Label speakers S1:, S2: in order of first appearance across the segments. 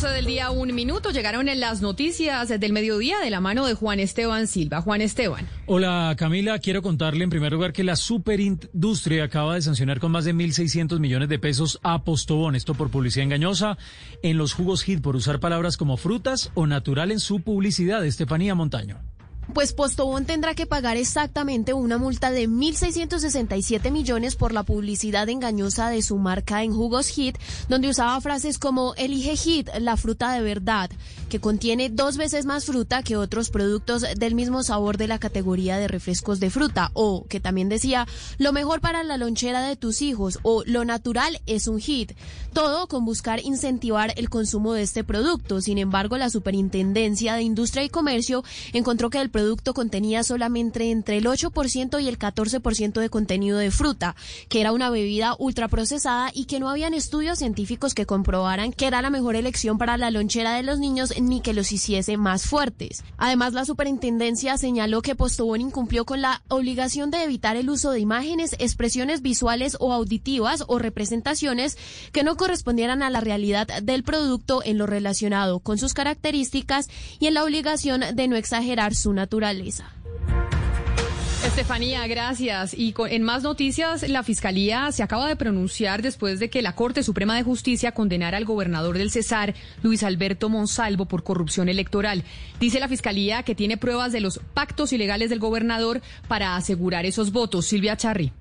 S1: 12 del día, un minuto. Llegaron en las noticias del mediodía de la mano de Juan Esteban Silva. Juan Esteban.
S2: Hola Camila, quiero contarle en primer lugar que la superindustria acaba de sancionar con más de 1.600 millones de pesos a Postobón, esto por publicidad engañosa en los jugos HIT por usar palabras como frutas o natural en su publicidad. Estefanía Montaño.
S3: Pues Postobón tendrá que pagar exactamente una multa de 1.667 millones por la publicidad engañosa de su marca en jugos Hit, donde usaba frases como elige Hit, la fruta de verdad, que contiene dos veces más fruta que otros productos del mismo sabor de la categoría de refrescos de fruta, o que también decía lo mejor para la lonchera de tus hijos, o lo natural es un hit. Todo con buscar incentivar el consumo de este producto. Sin embargo, la Superintendencia de Industria y Comercio encontró que el producto contenía solamente entre el 8% y el 14% de contenido de fruta, que era una bebida ultraprocesada y que no habían estudios científicos que comprobaran que era la mejor elección para la lonchera de los niños ni que los hiciese más fuertes. Además, la superintendencia señaló que Postobón incumplió con la obligación de evitar el uso de imágenes, expresiones visuales o auditivas o representaciones que no correspondieran a la realidad del producto en lo relacionado con sus características y en la obligación de no exagerar su naturaleza.
S1: Estefanía, gracias. Y en más noticias, la Fiscalía se acaba de pronunciar después de que la Corte Suprema de Justicia condenara al gobernador del Cesar, Luis Alberto Monsalvo, por corrupción electoral. Dice la Fiscalía que tiene pruebas de los pactos ilegales del gobernador para asegurar esos votos. Silvia Charri.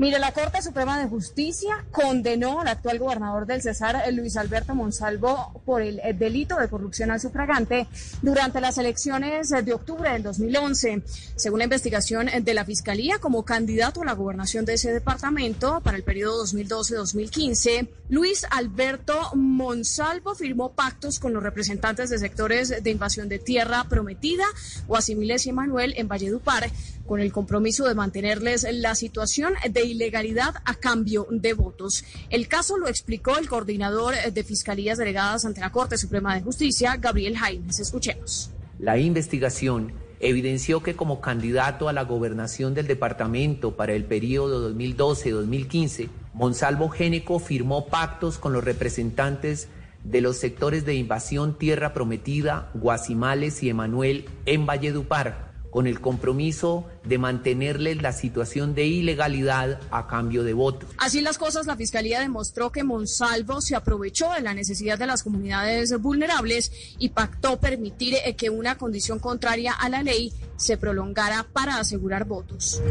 S4: Mire, la Corte Suprema de Justicia condenó al actual gobernador del Cesar, Luis Alberto Monsalvo, por el eh, delito de corrupción al sufragante durante las elecciones de octubre del 2011. Según la investigación de la Fiscalía, como candidato a la gobernación de ese departamento para el periodo 2012-2015, Luis Alberto Monsalvo firmó pactos con los representantes de sectores de invasión de tierra prometida, Guasimiles y Emanuel en Valledupar, con el compromiso de mantenerles la situación de ilegalidad a cambio de votos. El caso lo explicó el coordinador de Fiscalías Delegadas ante la Corte Suprema de Justicia, Gabriel Jaimes. Escuchemos.
S5: La investigación evidenció que como candidato a la gobernación del departamento para el periodo 2012-2015, Monsalvo Génico firmó pactos con los representantes de los sectores de invasión Tierra Prometida, Guasimales y Emanuel en Valledupar con el compromiso de mantenerles la situación de ilegalidad a cambio de votos.
S4: Así las cosas, la Fiscalía demostró que Monsalvo se aprovechó de la necesidad de las comunidades vulnerables y pactó permitir eh, que una condición contraria a la ley se prolongara para asegurar votos.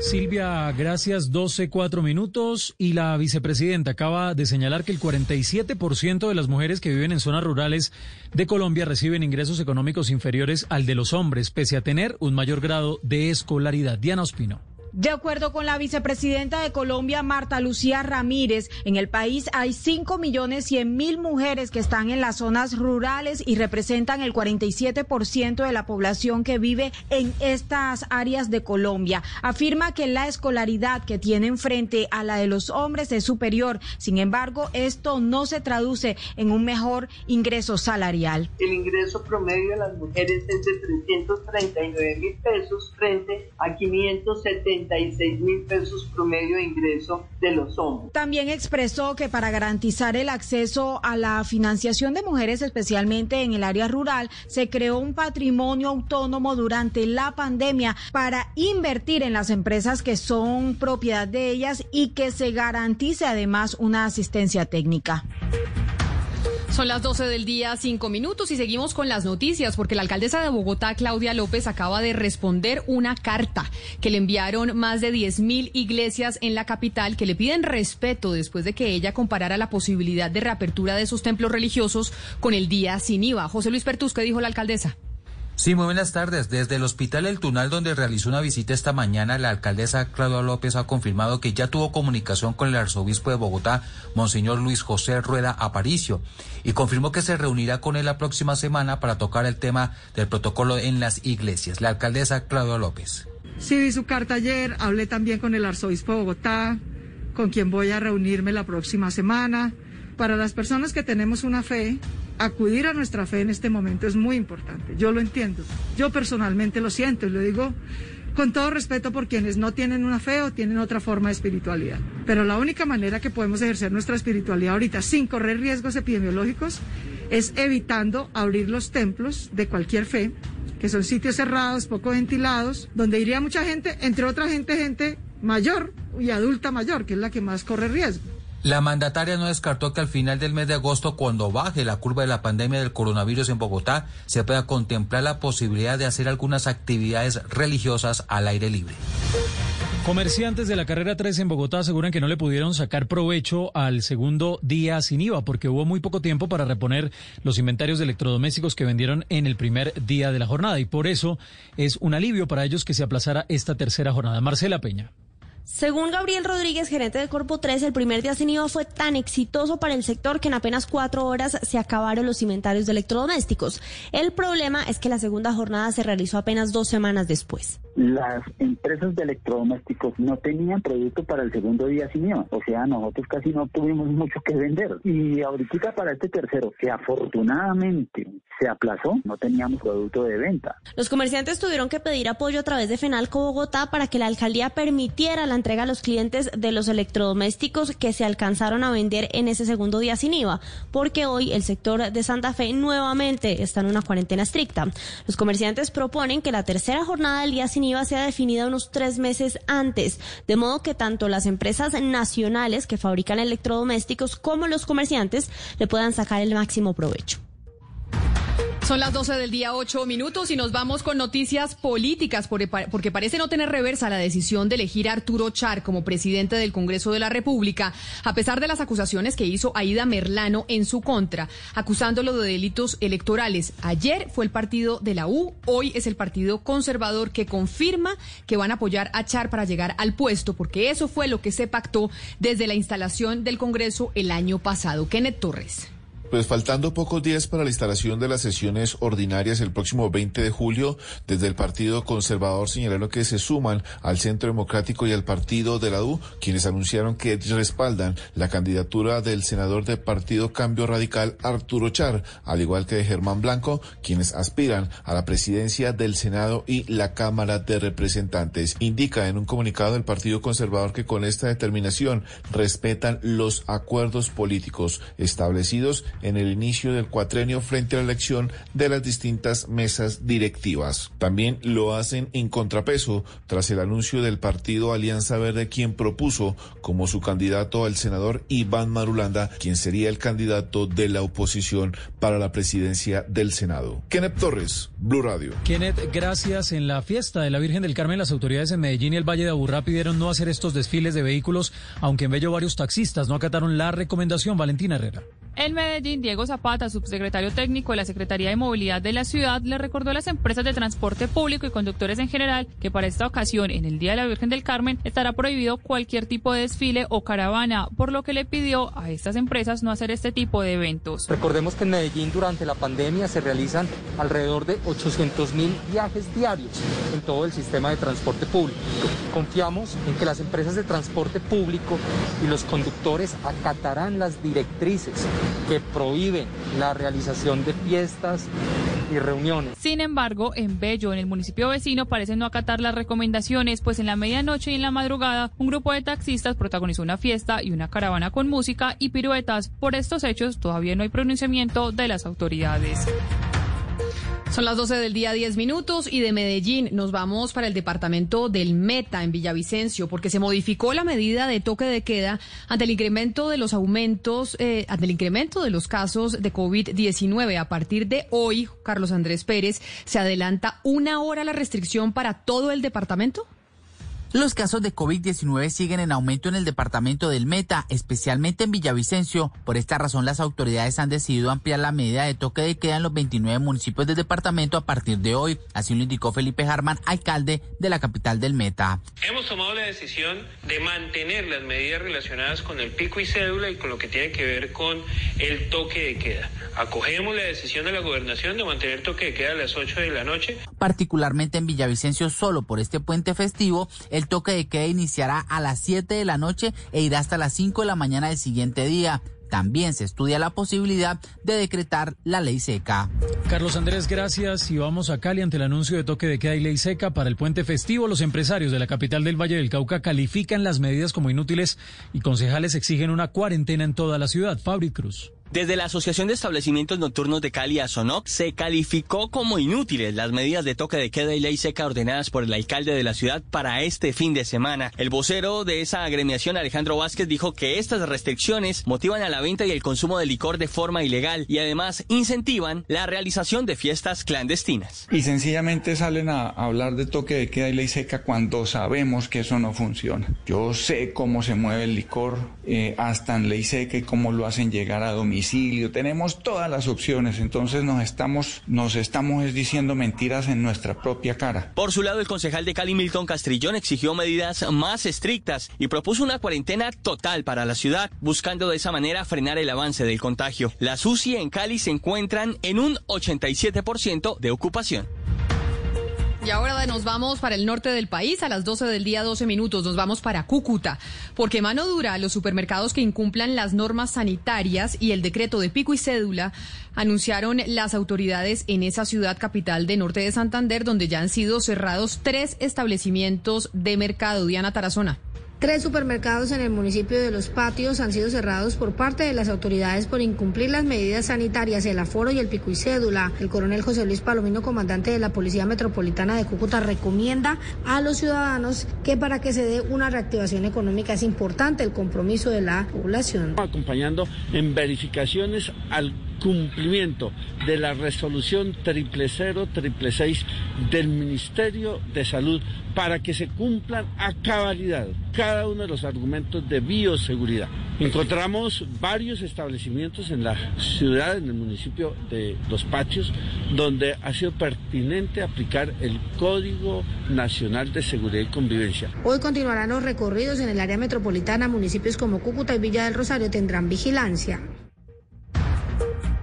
S2: Silvia, gracias. 12, 4 minutos. Y la vicepresidenta acaba de señalar que el 47% de las mujeres que viven en zonas rurales de Colombia reciben ingresos económicos inferiores al de los hombres, pese a tener un mayor grado de escolaridad. Diana Ospino.
S6: De acuerdo con la vicepresidenta de Colombia, Marta Lucía Ramírez, en el país hay 5 millones 100 mil mujeres que están en las zonas rurales y representan el 47% de la población que vive en estas áreas de Colombia. Afirma que la escolaridad que tienen frente a la de los hombres es superior. Sin embargo, esto no se traduce en un mejor ingreso salarial.
S7: El ingreso promedio de las mujeres es de 339 mil pesos frente a 570 mil pesos promedio de ingreso de los hombres.
S6: También expresó que para garantizar el acceso a la financiación de mujeres, especialmente en el área rural, se creó un patrimonio autónomo durante la pandemia para invertir en las empresas que son propiedad de ellas y que se garantice además una asistencia técnica.
S1: Son las 12 del día, cinco minutos y seguimos con las noticias porque la alcaldesa de Bogotá, Claudia López, acaba de responder una carta que le enviaron más de 10 mil iglesias en la capital que le piden respeto después de que ella comparara la posibilidad de reapertura de esos templos religiosos con el día sin IVA. José Luis Pertus, ¿qué dijo la alcaldesa?
S8: Sí, muy buenas tardes. Desde el Hospital El Tunal, donde realizó una visita esta mañana, la alcaldesa Claudia López ha confirmado que ya tuvo comunicación con el arzobispo de Bogotá, Monseñor Luis José Rueda Aparicio, y confirmó que se reunirá con él la próxima semana para tocar el tema del protocolo en las iglesias. La alcaldesa Claudia López.
S9: Sí, vi su carta ayer, hablé también con el arzobispo de Bogotá, con quien voy a reunirme la próxima semana. Para las personas que tenemos una fe, acudir a nuestra fe en este momento es muy importante. Yo lo entiendo. Yo personalmente lo siento y lo digo con todo respeto por quienes no tienen una fe o tienen otra forma de espiritualidad. Pero la única manera que podemos ejercer nuestra espiritualidad ahorita sin correr riesgos epidemiológicos es evitando abrir los templos de cualquier fe, que son sitios cerrados, poco ventilados, donde iría mucha gente, entre otra gente, gente mayor y adulta mayor, que es la que más corre riesgo.
S8: La mandataria no descartó que al final del mes de agosto, cuando baje la curva de la pandemia del coronavirus en Bogotá, se pueda contemplar la posibilidad de hacer algunas actividades religiosas al aire libre.
S2: Comerciantes de la carrera 3 en Bogotá aseguran que no le pudieron sacar provecho al segundo día sin IVA porque hubo muy poco tiempo para reponer los inventarios de electrodomésticos que vendieron en el primer día de la jornada y por eso es un alivio para ellos que se aplazara esta tercera jornada. Marcela Peña.
S10: Según Gabriel Rodríguez, gerente de Corpo 3, el primer día sin IVA fue tan exitoso para el sector que en apenas cuatro horas se acabaron los inventarios de electrodomésticos. El problema es que la segunda jornada se realizó apenas dos semanas después.
S11: Las empresas de electrodomésticos no tenían producto para el segundo día sin IVA. O sea, nosotros casi no tuvimos mucho que vender. Y ahorita para este tercero, que afortunadamente se aplazó, no teníamos producto de venta.
S10: Los comerciantes tuvieron que pedir apoyo a través de Fenalco Bogotá para que la alcaldía permitiera la entrega a los clientes de los electrodomésticos que se alcanzaron a vender en ese segundo día sin IVA, porque hoy el sector de Santa Fe nuevamente está en una cuarentena estricta. Los comerciantes proponen que la tercera jornada del día sin IVA sea definida unos tres meses antes, de modo que tanto las empresas nacionales que fabrican electrodomésticos como los comerciantes le puedan sacar el máximo provecho.
S1: Son las 12 del día, 8 minutos, y nos vamos con noticias políticas, porque parece no tener reversa la decisión de elegir a Arturo Char como presidente del Congreso de la República, a pesar de las acusaciones que hizo Aida Merlano en su contra, acusándolo de delitos electorales. Ayer fue el partido de la U, hoy es el partido conservador que confirma que van a apoyar a Char para llegar al puesto, porque eso fue lo que se pactó desde la instalación del Congreso el año pasado. Kenneth Torres.
S12: Pues faltando pocos días para la instalación de las sesiones ordinarias el próximo 20 de julio, desde el Partido Conservador señalaron que se suman al Centro Democrático y al Partido de la U, quienes anunciaron que respaldan la candidatura del senador del Partido Cambio Radical, Arturo Char, al igual que de Germán Blanco, quienes aspiran a la presidencia del Senado y la Cámara de Representantes. Indica en un comunicado del Partido Conservador que con esta determinación respetan los acuerdos políticos establecidos en el inicio del cuatrenio frente a la elección de las distintas mesas directivas. También lo hacen en contrapeso tras el anuncio del partido Alianza Verde quien propuso como su candidato al senador Iván Marulanda, quien sería el candidato de la oposición para la presidencia del Senado. Kenneth Torres, Blue Radio.
S2: Kenneth, gracias. En la fiesta de la Virgen del Carmen, las autoridades en Medellín y el Valle de Aburrá pidieron no hacer estos desfiles de vehículos, aunque en Bello varios taxistas no acataron la recomendación. Valentina Herrera.
S13: En Medellín, Diego Zapata, subsecretario técnico de la Secretaría de Movilidad de la ciudad, le recordó a las empresas de transporte público y conductores en general que para esta ocasión, en el Día de la Virgen del Carmen, estará prohibido cualquier tipo de desfile o caravana, por lo que le pidió a estas empresas no hacer este tipo de eventos.
S14: Recordemos que en Medellín durante la pandemia se realizan alrededor de 800 mil viajes diarios en todo el sistema de transporte público. Confiamos en que las empresas de transporte público y los conductores acatarán las directrices que prohíben la realización de fiestas y reuniones.
S13: Sin embargo, en Bello, en el municipio vecino, parecen no acatar las recomendaciones, pues en la medianoche y en la madrugada, un grupo de taxistas protagonizó una fiesta y una caravana con música y piruetas. Por estos hechos, todavía no hay pronunciamiento de las autoridades.
S1: Son las 12 del día, 10 minutos, y de Medellín nos vamos para el departamento del Meta, en Villavicencio, porque se modificó la medida de toque de queda ante el incremento de los aumentos, eh, ante el incremento de los casos de COVID-19. A partir de hoy, Carlos Andrés Pérez, ¿se adelanta una hora la restricción para todo el departamento?
S15: Los casos de COVID-19 siguen en aumento en el departamento del Meta, especialmente en Villavicencio. Por esta razón, las autoridades han decidido ampliar la medida de toque de queda en los 29 municipios del departamento a partir de hoy. Así lo indicó Felipe Harman, alcalde de la capital del Meta.
S16: Hemos tomado la decisión de mantener las medidas relacionadas con el pico y cédula y con lo que tiene que ver con el toque de queda. Acogemos la decisión de la gobernación de mantener toque de queda a las 8 de la noche.
S15: Particularmente en Villavicencio, solo por este puente festivo, el toque de queda iniciará a las 7 de la noche e irá hasta las 5 de la mañana del siguiente día. También se estudia la posibilidad de decretar la ley seca.
S2: Carlos Andrés, gracias. Y vamos a Cali ante el anuncio de toque de queda y ley seca para el puente festivo. Los empresarios de la capital del Valle del Cauca califican las medidas como inútiles y concejales exigen una cuarentena en toda la ciudad. Fabri Cruz.
S17: Desde la Asociación de Establecimientos Nocturnos de Cali, ASONOC, se calificó como inútiles las medidas de toque de queda y ley seca ordenadas por el alcalde de la ciudad para este fin de semana. El vocero de esa agremiación, Alejandro Vázquez, dijo que estas restricciones motivan a la venta y el consumo de licor de forma ilegal y además incentivan la realización de fiestas clandestinas.
S18: Y sencillamente salen a hablar de toque de queda y ley seca cuando sabemos que eso no funciona. Yo sé cómo se mueve el licor eh, hasta en ley seca y cómo lo hacen llegar a domicilio tenemos todas las opciones, entonces nos estamos, nos estamos diciendo mentiras en nuestra propia cara.
S17: Por su lado, el concejal de Cali, Milton Castrillón, exigió medidas más estrictas y propuso una cuarentena total para la ciudad, buscando de esa manera frenar el avance del contagio. Las UCI en Cali se encuentran en un 87% de ocupación.
S1: Y ahora nos vamos para el norte del país a las 12 del día, 12 minutos. Nos vamos para Cúcuta, porque mano dura los supermercados que incumplan las normas sanitarias y el decreto de pico y cédula anunciaron las autoridades en esa ciudad capital de norte de Santander, donde ya han sido cerrados tres establecimientos de mercado. Diana Tarazona.
S19: Tres supermercados en el municipio de Los Patios han sido cerrados por parte de las autoridades por incumplir las medidas sanitarias, el aforo y el pico y cédula. El coronel José Luis Palomino, comandante de la Policía Metropolitana de Cúcuta, recomienda a los ciudadanos que para que se dé una reactivación económica es importante el compromiso de la población.
S20: Acompañando en verificaciones al cumplimiento de la resolución triple cero triple seis del Ministerio de Salud para que se cumplan a cabalidad cada uno de los argumentos de bioseguridad. Encontramos varios establecimientos en la ciudad, en el municipio de Los Patios, donde ha sido pertinente aplicar el Código Nacional de Seguridad y Convivencia.
S19: Hoy continuarán los recorridos en el área metropolitana, municipios como Cúcuta y Villa del Rosario tendrán vigilancia.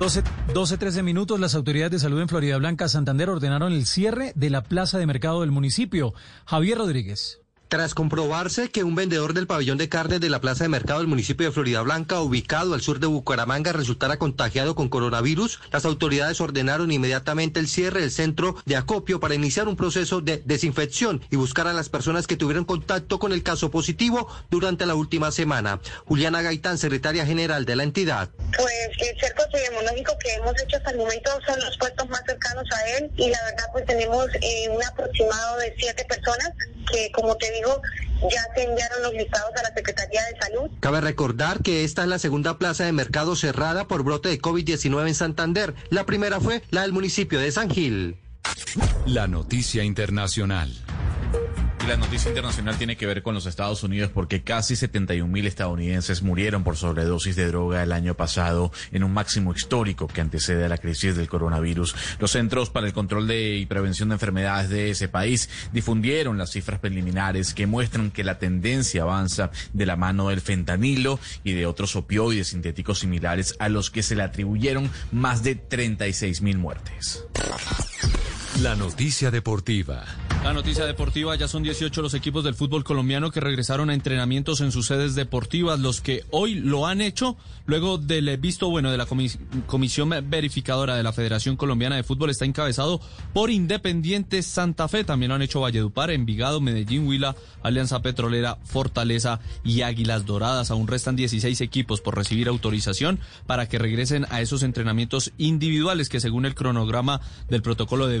S2: 12, 12, 13 minutos, las autoridades de salud en Florida Blanca, Santander, ordenaron el cierre de la plaza de mercado del municipio. Javier Rodríguez.
S21: Tras comprobarse que un vendedor del pabellón de carne de la plaza de mercado del municipio de Florida Blanca, ubicado al sur de Bucaramanga, resultara contagiado con coronavirus, las autoridades ordenaron inmediatamente el cierre del centro de acopio para iniciar un proceso de desinfección y buscar a las personas que tuvieron contacto con el caso positivo durante la última semana. Juliana Gaitán, secretaria general de la entidad.
S22: Pues el cerco epidemiológico que hemos hecho hasta el momento son los puestos más cercanos a él y la verdad pues tenemos eh, un aproximado de siete personas que como te digo ya se enviaron los listados a la Secretaría de Salud.
S21: Cabe recordar que esta es la segunda plaza de mercado cerrada por brote de COVID-19 en Santander. La primera fue la del municipio de San Gil.
S23: La noticia internacional.
S24: La noticia internacional tiene que ver con los Estados Unidos porque casi 71 mil estadounidenses murieron por sobredosis de droga el año pasado en un máximo histórico que antecede a la crisis del coronavirus. Los Centros para el Control de y Prevención de Enfermedades de ese país difundieron las cifras preliminares que muestran que la tendencia avanza de la mano del fentanilo y de otros opioides sintéticos similares a los que se le atribuyeron más de 36 mil muertes.
S23: La noticia deportiva.
S25: La noticia deportiva, ya son 18 los equipos del fútbol colombiano que regresaron a entrenamientos en sus sedes deportivas, los que hoy lo han hecho luego del visto bueno de la comisión verificadora de la Federación Colombiana de Fútbol, está encabezado por Independiente Santa Fe, también lo han hecho Valledupar, Envigado, Medellín, Huila, Alianza Petrolera, Fortaleza y Águilas Doradas. Aún restan 16 equipos por recibir autorización para que regresen a esos entrenamientos individuales que según el cronograma del protocolo de